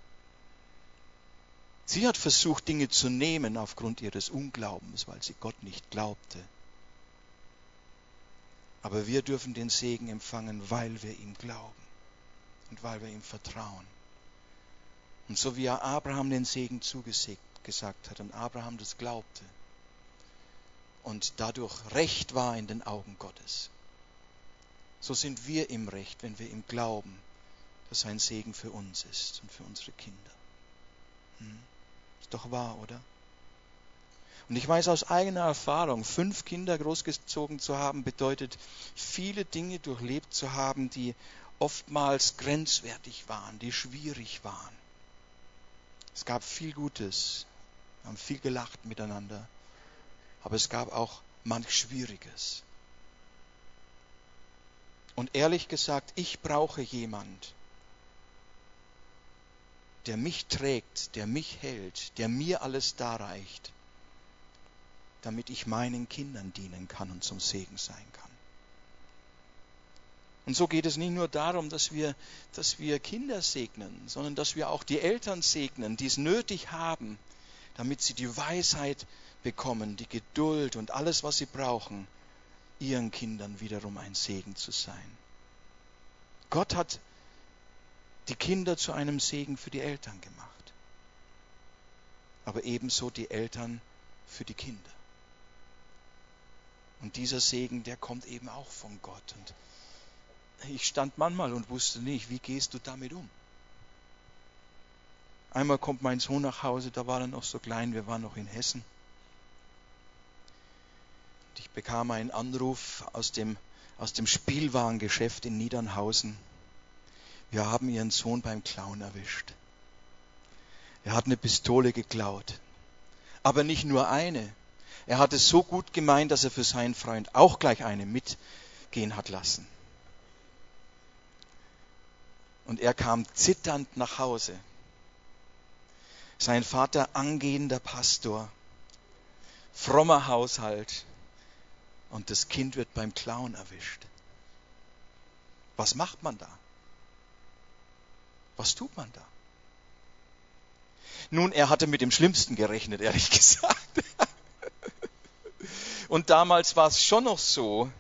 Sie hat versucht, Dinge zu nehmen aufgrund ihres Unglaubens, weil sie Gott nicht glaubte. Aber wir dürfen den Segen empfangen, weil wir ihm glauben und weil wir ihm vertrauen. Und so wie er Abraham den Segen zugesagt hat und Abraham das glaubte und dadurch Recht war in den Augen Gottes, so sind wir im Recht, wenn wir ihm glauben, dass sein Segen für uns ist und für unsere Kinder. Hm? Ist doch wahr, oder? Und ich weiß aus eigener Erfahrung, fünf Kinder großgezogen zu haben, bedeutet viele Dinge durchlebt zu haben, die oftmals grenzwertig waren, die schwierig waren. Es gab viel Gutes, wir haben viel gelacht miteinander, aber es gab auch manch Schwieriges. Und ehrlich gesagt, ich brauche jemand, der mich trägt, der mich hält, der mir alles darreicht, damit ich meinen Kindern dienen kann und zum Segen sein kann. Und so geht es nicht nur darum, dass wir, dass wir Kinder segnen, sondern dass wir auch die Eltern segnen, die es nötig haben, damit sie die Weisheit bekommen, die Geduld und alles, was sie brauchen, ihren Kindern wiederum ein Segen zu sein. Gott hat die Kinder zu einem Segen für die Eltern gemacht, aber ebenso die Eltern für die Kinder. Und dieser Segen, der kommt eben auch von Gott. Und ich stand manchmal und wusste nicht, wie gehst du damit um? Einmal kommt mein Sohn nach Hause, da war er noch so klein, wir waren noch in Hessen. Und ich bekam einen Anruf aus dem, aus dem Spielwarengeschäft in Niedernhausen. Wir haben Ihren Sohn beim Clown erwischt. Er hat eine Pistole geklaut. Aber nicht nur eine. Er hat es so gut gemeint, dass er für seinen Freund auch gleich eine mitgehen hat lassen. Und er kam zitternd nach Hause. Sein Vater angehender Pastor, frommer Haushalt und das Kind wird beim Clown erwischt. Was macht man da? Was tut man da? Nun, er hatte mit dem Schlimmsten gerechnet, ehrlich gesagt. Und damals war es schon noch so,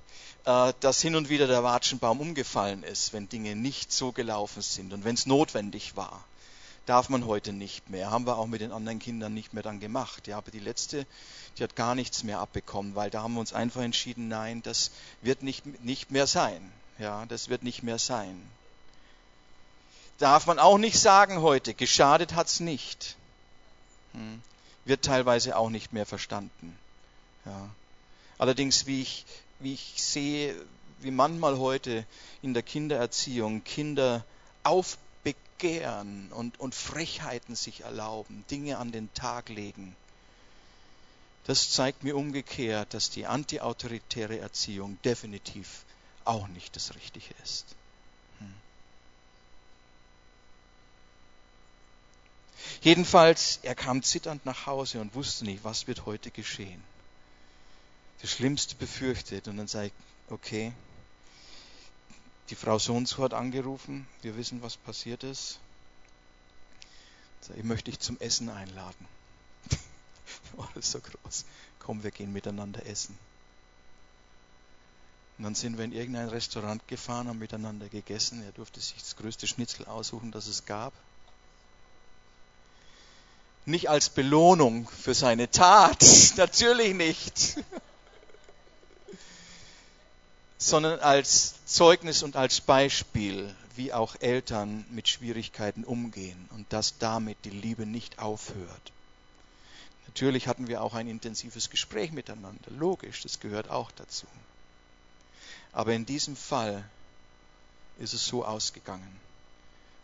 äh, dass hin und wieder der Watschenbaum umgefallen ist, wenn Dinge nicht so gelaufen sind und wenn es notwendig war. Darf man heute nicht mehr. Haben wir auch mit den anderen Kindern nicht mehr dann gemacht. Ja, aber die letzte, die hat gar nichts mehr abbekommen, weil da haben wir uns einfach entschieden, nein, das wird nicht, nicht mehr sein. Ja, das wird nicht mehr sein. Darf man auch nicht sagen heute, geschadet hat's nicht. Hm. Wird teilweise auch nicht mehr verstanden. Ja. Allerdings, wie ich wie ich sehe, wie manchmal heute in der Kindererziehung Kinder aufbegehren und, und Frechheiten sich erlauben, Dinge an den Tag legen. Das zeigt mir umgekehrt, dass die antiautoritäre Erziehung definitiv auch nicht das Richtige ist. Jedenfalls, er kam zitternd nach Hause und wusste nicht, was wird heute geschehen das Schlimmste befürchtet. Und dann ich, okay, die Frau so und so hat angerufen, wir wissen, was passiert ist. Ich möchte dich zum Essen einladen. oh, das so groß. Komm, wir gehen miteinander essen. Und dann sind wir in irgendein Restaurant gefahren, haben miteinander gegessen. Er durfte sich das größte Schnitzel aussuchen, das es gab. Nicht als Belohnung für seine Tat, natürlich nicht sondern als Zeugnis und als Beispiel, wie auch Eltern mit Schwierigkeiten umgehen und dass damit die Liebe nicht aufhört. Natürlich hatten wir auch ein intensives Gespräch miteinander, logisch, das gehört auch dazu. Aber in diesem Fall ist es so ausgegangen.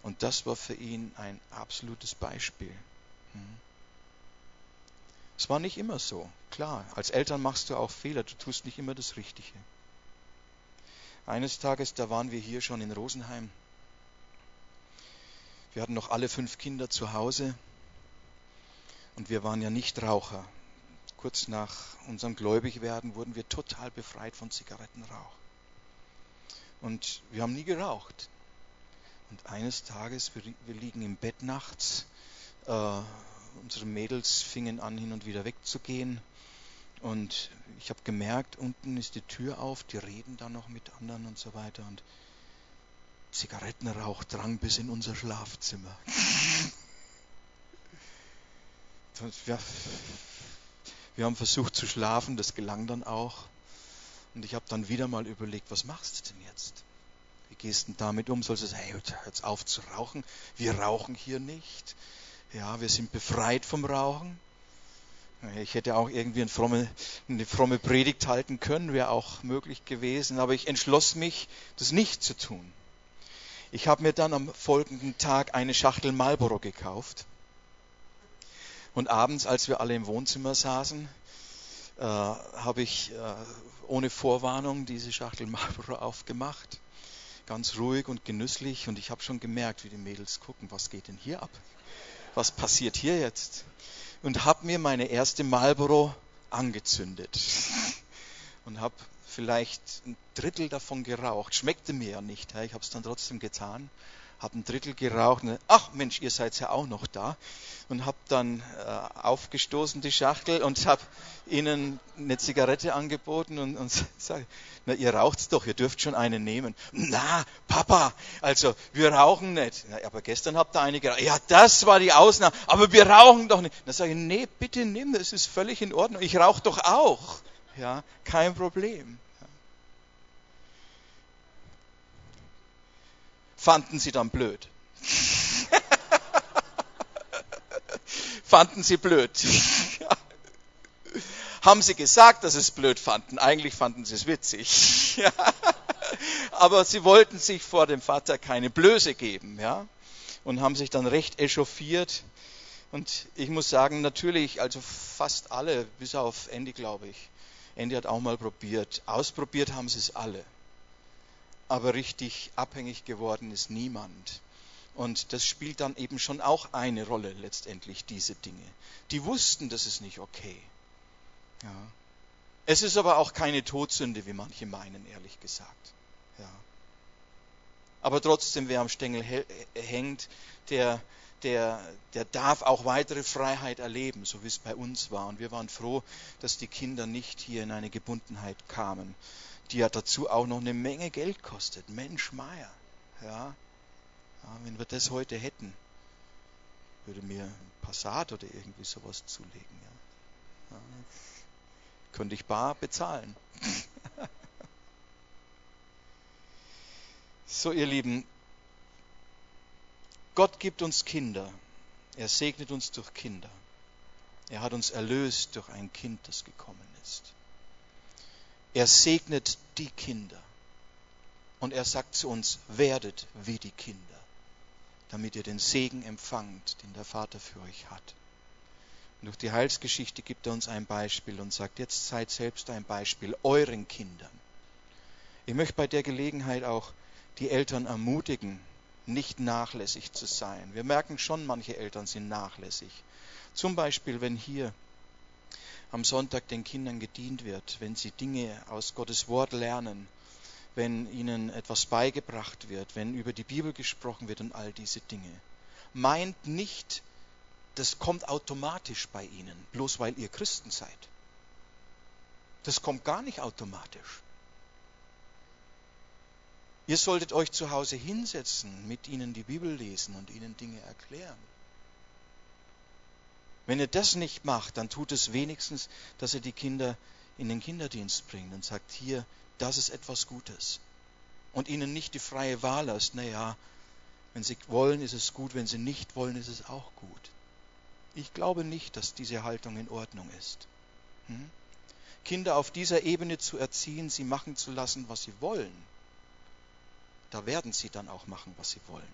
Und das war für ihn ein absolutes Beispiel. Hm. Es war nicht immer so. Klar, als Eltern machst du auch Fehler, du tust nicht immer das Richtige. Eines Tages, da waren wir hier schon in Rosenheim. Wir hatten noch alle fünf Kinder zu Hause und wir waren ja nicht Raucher. Kurz nach unserem Gläubigwerden wurden wir total befreit von Zigarettenrauch. Und wir haben nie geraucht. Und eines Tages, wir liegen im Bett nachts, äh, unsere Mädels fingen an, hin und wieder wegzugehen. Und ich habe gemerkt, unten ist die Tür auf, die reden da noch mit anderen und so weiter. Und Zigarettenrauch drang bis in unser Schlafzimmer. wir, wir haben versucht zu schlafen, das gelang dann auch. Und ich habe dann wieder mal überlegt, was machst du denn jetzt? Wie gehst du denn damit um? Sollst du sagen, hey, hör jetzt auf zu rauchen? Wir rauchen hier nicht. Ja, wir sind befreit vom Rauchen. Ich hätte auch irgendwie eine fromme, eine fromme Predigt halten können, wäre auch möglich gewesen, aber ich entschloss mich, das nicht zu tun. Ich habe mir dann am folgenden Tag eine Schachtel Marlboro gekauft. Und abends, als wir alle im Wohnzimmer saßen, äh, habe ich äh, ohne Vorwarnung diese Schachtel Marlboro aufgemacht. Ganz ruhig und genüsslich. Und ich habe schon gemerkt, wie die Mädels gucken, was geht denn hier ab? Was passiert hier jetzt? und habe mir meine erste Marlboro angezündet und habe vielleicht ein Drittel davon geraucht. Schmeckte mir ja nicht. Ich habe es dann trotzdem getan. Habe ein Drittel geraucht. Und, ach Mensch, ihr seid ja auch noch da. Und habe dann äh, aufgestoßen die Schachtel und habe ihnen eine Zigarette angeboten und, und sage, na ihr raucht's doch, ihr dürft schon eine nehmen. Na, Papa, also wir rauchen nicht. Na, aber gestern habt ihr eine geraucht. Ja, das war die Ausnahme. Aber wir rauchen doch nicht. Dann sage ich, nee, bitte nimm, das ist völlig in Ordnung. Ich rauche doch auch. Ja, kein Problem. Fanden sie dann blöd. fanden sie blöd. Haben sie gesagt, dass sie es blöd fanden? Eigentlich fanden sie es witzig. Aber sie wollten sich vor dem Vater keine Blöße geben, ja, und haben sich dann recht echauffiert. Und ich muss sagen, natürlich, also fast alle, bis auf Andy, glaube ich, Andy hat auch mal probiert. Ausprobiert haben sie es alle. Aber richtig abhängig geworden ist niemand. Und das spielt dann eben schon auch eine Rolle letztendlich, diese Dinge. Die wussten, das ist nicht okay. Ja. Es ist aber auch keine Todsünde, wie manche meinen, ehrlich gesagt. Ja. Aber trotzdem, wer am Stängel hängt, der der, der darf auch weitere Freiheit erleben, so wie es bei uns war. Und wir waren froh, dass die Kinder nicht hier in eine Gebundenheit kamen, die ja dazu auch noch eine Menge Geld kostet. Mensch, Meier. Ja. ja wenn wir das heute hätten, würde mir ein Passat oder irgendwie sowas zulegen. Ja. ja. Könnte ich bar bezahlen. so, ihr Lieben, Gott gibt uns Kinder. Er segnet uns durch Kinder. Er hat uns erlöst durch ein Kind, das gekommen ist. Er segnet die Kinder. Und er sagt zu uns, werdet wie die Kinder, damit ihr den Segen empfangt, den der Vater für euch hat. Und durch die Heilsgeschichte gibt er uns ein Beispiel und sagt, jetzt seid selbst ein Beispiel euren Kindern. Ich möchte bei der Gelegenheit auch die Eltern ermutigen, nicht nachlässig zu sein. Wir merken schon, manche Eltern sind nachlässig. Zum Beispiel, wenn hier am Sonntag den Kindern gedient wird, wenn sie Dinge aus Gottes Wort lernen, wenn ihnen etwas beigebracht wird, wenn über die Bibel gesprochen wird und all diese Dinge. Meint nicht, das kommt automatisch bei ihnen, bloß weil ihr Christen seid. Das kommt gar nicht automatisch. Ihr solltet euch zu Hause hinsetzen, mit ihnen die Bibel lesen und ihnen Dinge erklären. Wenn ihr das nicht macht, dann tut es wenigstens, dass ihr die Kinder in den Kinderdienst bringt und sagt, hier, das ist etwas Gutes. Und ihnen nicht die freie Wahl lasst, naja, wenn sie wollen, ist es gut, wenn sie nicht wollen, ist es auch gut. Ich glaube nicht, dass diese Haltung in Ordnung ist. Hm? Kinder auf dieser Ebene zu erziehen, sie machen zu lassen, was sie wollen, da werden sie dann auch machen, was sie wollen.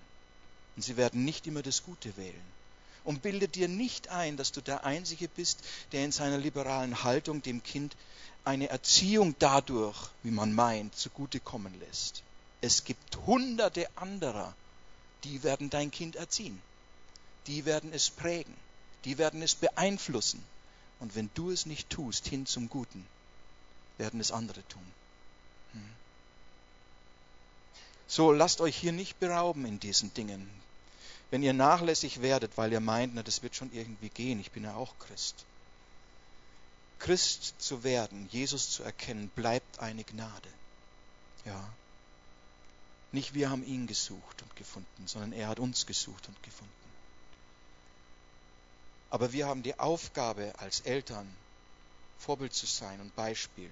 Und sie werden nicht immer das Gute wählen. Und bilde dir nicht ein, dass du der Einzige bist, der in seiner liberalen Haltung dem Kind eine Erziehung dadurch, wie man meint, zugutekommen lässt. Es gibt hunderte anderer, die werden dein Kind erziehen. Die werden es prägen. Die werden es beeinflussen. Und wenn du es nicht tust, hin zum Guten, werden es andere tun. Hm. So lasst euch hier nicht berauben in diesen Dingen. Wenn ihr nachlässig werdet, weil ihr meint, na, das wird schon irgendwie gehen, ich bin ja auch Christ. Christ zu werden, Jesus zu erkennen, bleibt eine Gnade. Ja. Nicht wir haben ihn gesucht und gefunden, sondern er hat uns gesucht und gefunden. Aber wir haben die Aufgabe als Eltern, Vorbild zu sein und Beispiel.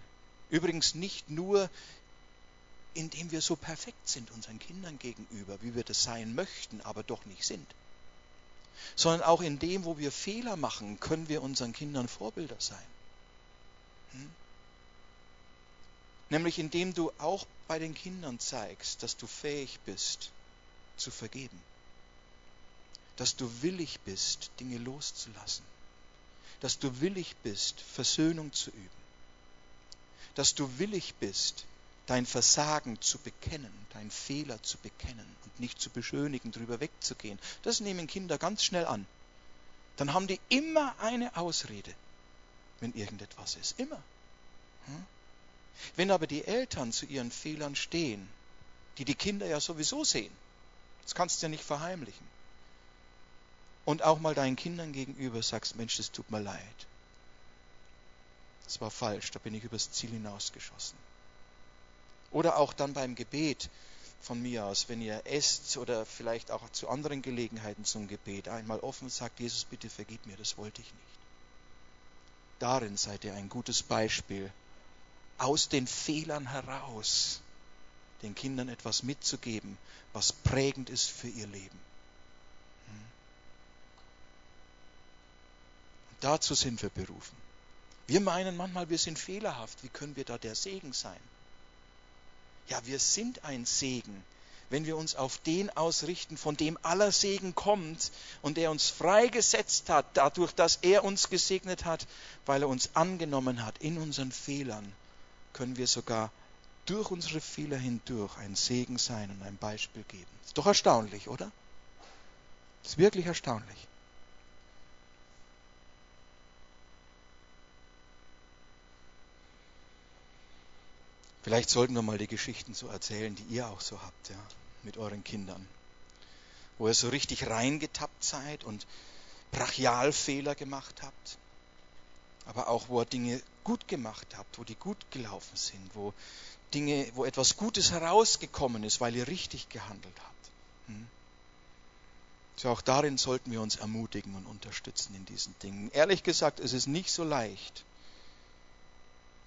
Übrigens nicht nur indem wir so perfekt sind unseren Kindern gegenüber, wie wir das sein möchten, aber doch nicht sind. Sondern auch in dem, wo wir Fehler machen, können wir unseren Kindern Vorbilder sein. Hm? Nämlich indem du auch bei den Kindern zeigst, dass du fähig bist zu vergeben. Dass du willig bist, Dinge loszulassen. Dass du willig bist, Versöhnung zu üben. Dass du willig bist, dein Versagen zu bekennen, dein Fehler zu bekennen und nicht zu beschönigen, drüber wegzugehen. Das nehmen Kinder ganz schnell an. Dann haben die immer eine Ausrede, wenn irgendetwas ist. Immer. Hm? Wenn aber die Eltern zu ihren Fehlern stehen, die die Kinder ja sowieso sehen, das kannst du ja nicht verheimlichen, und auch mal deinen Kindern gegenüber sagst, Mensch, das tut mir leid. Das war falsch, da bin ich übers Ziel hinausgeschossen. Oder auch dann beim Gebet von mir aus, wenn ihr esst oder vielleicht auch zu anderen Gelegenheiten zum Gebet, einmal offen sagt, Jesus, bitte vergib mir, das wollte ich nicht. Darin seid ihr ein gutes Beispiel, aus den Fehlern heraus den Kindern etwas mitzugeben, was prägend ist für ihr Leben. Und dazu sind wir berufen. Wir meinen manchmal, wir sind fehlerhaft. Wie können wir da der Segen sein? Ja, wir sind ein Segen, wenn wir uns auf den ausrichten, von dem aller Segen kommt und der uns freigesetzt hat, dadurch, dass er uns gesegnet hat, weil er uns angenommen hat in unseren Fehlern, können wir sogar durch unsere Fehler hindurch ein Segen sein und ein Beispiel geben. Ist doch erstaunlich, oder? Ist wirklich erstaunlich. Vielleicht sollten wir mal die Geschichten so erzählen, die ihr auch so habt, ja, mit euren Kindern. Wo ihr so richtig reingetappt seid und Brachialfehler gemacht habt. Aber auch, wo ihr Dinge gut gemacht habt, wo die gut gelaufen sind, wo Dinge, wo etwas Gutes herausgekommen ist, weil ihr richtig gehandelt habt. Hm? So auch darin sollten wir uns ermutigen und unterstützen in diesen Dingen. Ehrlich gesagt, es ist nicht so leicht,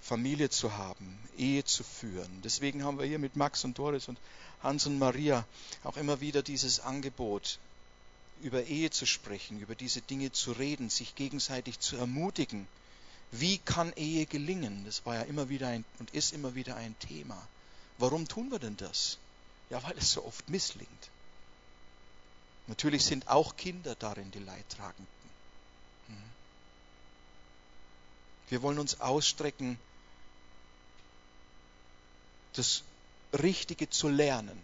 Familie zu haben, Ehe zu führen. Deswegen haben wir hier mit Max und Doris und Hans und Maria auch immer wieder dieses Angebot, über Ehe zu sprechen, über diese Dinge zu reden, sich gegenseitig zu ermutigen. Wie kann Ehe gelingen? Das war ja immer wieder ein und ist immer wieder ein Thema. Warum tun wir denn das? Ja, weil es so oft misslingt. Natürlich sind auch Kinder darin die Leidtragenden. Hm. Wir wollen uns ausstrecken das Richtige zu lernen.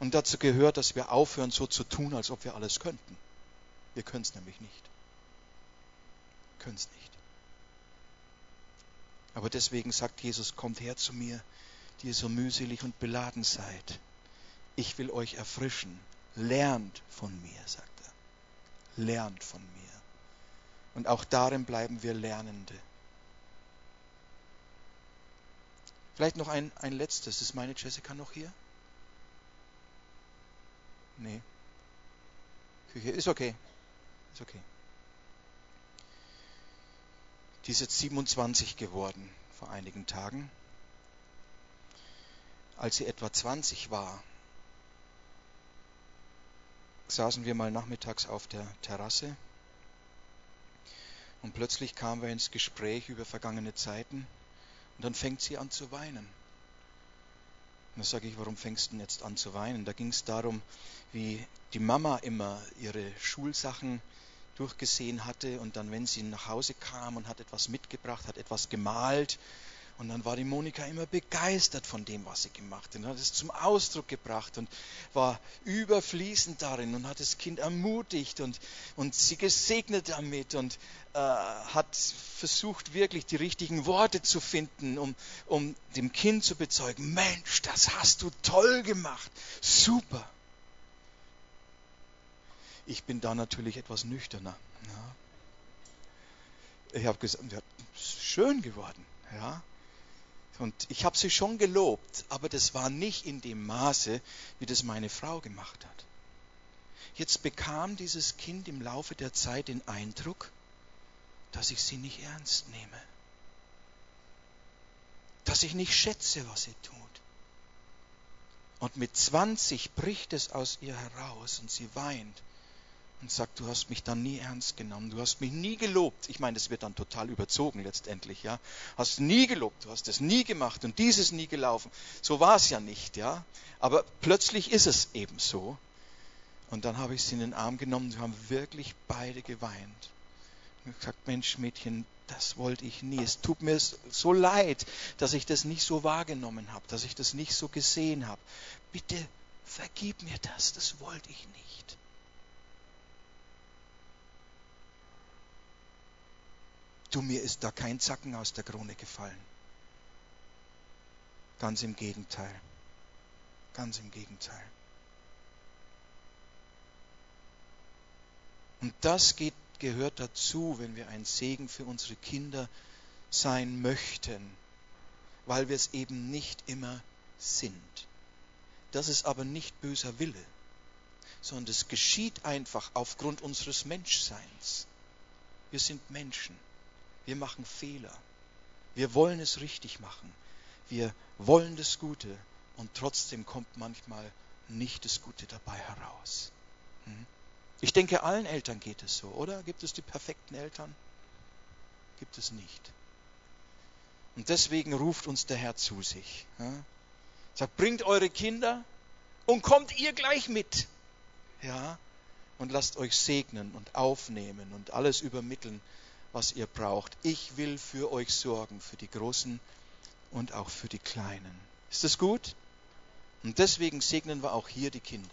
Und dazu gehört, dass wir aufhören, so zu tun, als ob wir alles könnten. Wir können es nämlich nicht. Können es nicht. Aber deswegen sagt Jesus, kommt her zu mir, die ihr so mühselig und beladen seid. Ich will euch erfrischen. Lernt von mir, sagt er. Lernt von mir. Und auch darin bleiben wir Lernende. Vielleicht noch ein, ein letztes. Ist meine Jessica noch hier? Nee. Küche ist okay. Ist okay. Die ist jetzt 27 geworden vor einigen Tagen. Als sie etwa 20 war, saßen wir mal nachmittags auf der Terrasse und plötzlich kamen wir ins Gespräch über vergangene Zeiten und dann fängt sie an zu weinen. Und da sage ich, warum fängst du denn jetzt an zu weinen? Da ging es darum, wie die Mama immer ihre Schulsachen durchgesehen hatte und dann, wenn sie nach Hause kam und hat etwas mitgebracht, hat etwas gemalt und dann war die Monika immer begeistert von dem, was sie gemacht hat und hat es zum Ausdruck gebracht und war überfließend darin und hat das Kind ermutigt und, und sie gesegnet damit und äh, hat versucht wirklich die richtigen Worte zu finden, um, um dem Kind zu bezeugen, Mensch, das hast du toll gemacht, super. Ich bin da natürlich etwas nüchterner. Ja. Ich habe gesagt, ja, schön geworden. Ja. Und ich habe sie schon gelobt, aber das war nicht in dem Maße, wie das meine Frau gemacht hat. Jetzt bekam dieses Kind im Laufe der Zeit den Eindruck, dass ich sie nicht ernst nehme. Dass ich nicht schätze, was sie tut. Und mit 20 bricht es aus ihr heraus und sie weint und sagt, du hast mich dann nie ernst genommen, du hast mich nie gelobt. Ich meine, das wird dann total überzogen letztendlich, ja. Hast nie gelobt, du hast es nie gemacht und dieses nie gelaufen. So war es ja nicht, ja. Aber plötzlich ist es eben so. Und dann habe ich sie in den Arm genommen, wir haben wirklich beide geweint. Und gesagt, Mensch, Mädchen, das wollte ich nie. Es tut mir so leid, dass ich das nicht so wahrgenommen habe, dass ich das nicht so gesehen habe. Bitte vergib mir das, das wollte ich nicht. Du, mir ist da kein Zacken aus der Krone gefallen. Ganz im Gegenteil. Ganz im Gegenteil. Und das geht, gehört dazu, wenn wir ein Segen für unsere Kinder sein möchten, weil wir es eben nicht immer sind. Das ist aber nicht böser Wille, sondern es geschieht einfach aufgrund unseres Menschseins. Wir sind Menschen. Wir machen Fehler. Wir wollen es richtig machen. Wir wollen das Gute und trotzdem kommt manchmal nicht das Gute dabei heraus. Hm? Ich denke, allen Eltern geht es so, oder? Gibt es die perfekten Eltern? Gibt es nicht. Und deswegen ruft uns der Herr zu sich. Sagt, bringt eure Kinder und kommt ihr gleich mit. Ja? Und lasst euch segnen und aufnehmen und alles übermitteln, was ihr braucht. Ich will für euch sorgen, für die Großen und auch für die Kleinen. Ist das gut? Und deswegen segnen wir auch hier die Kinder.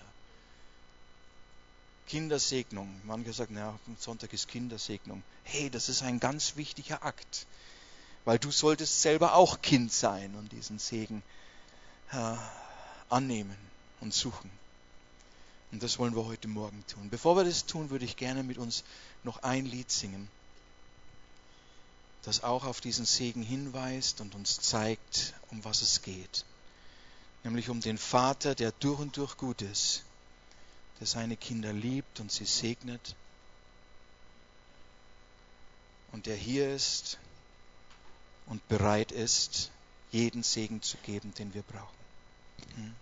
Kindersegnung. Manche sagen, ja, Sonntag ist Kindersegnung. Hey, das ist ein ganz wichtiger Akt, weil du solltest selber auch Kind sein und diesen Segen äh, annehmen und suchen. Und das wollen wir heute Morgen tun. Bevor wir das tun, würde ich gerne mit uns noch ein Lied singen, das auch auf diesen Segen hinweist und uns zeigt, um was es geht. Nämlich um den Vater, der durch und durch gut ist der seine Kinder liebt und sie segnet und der hier ist und bereit ist, jeden Segen zu geben, den wir brauchen. Hm?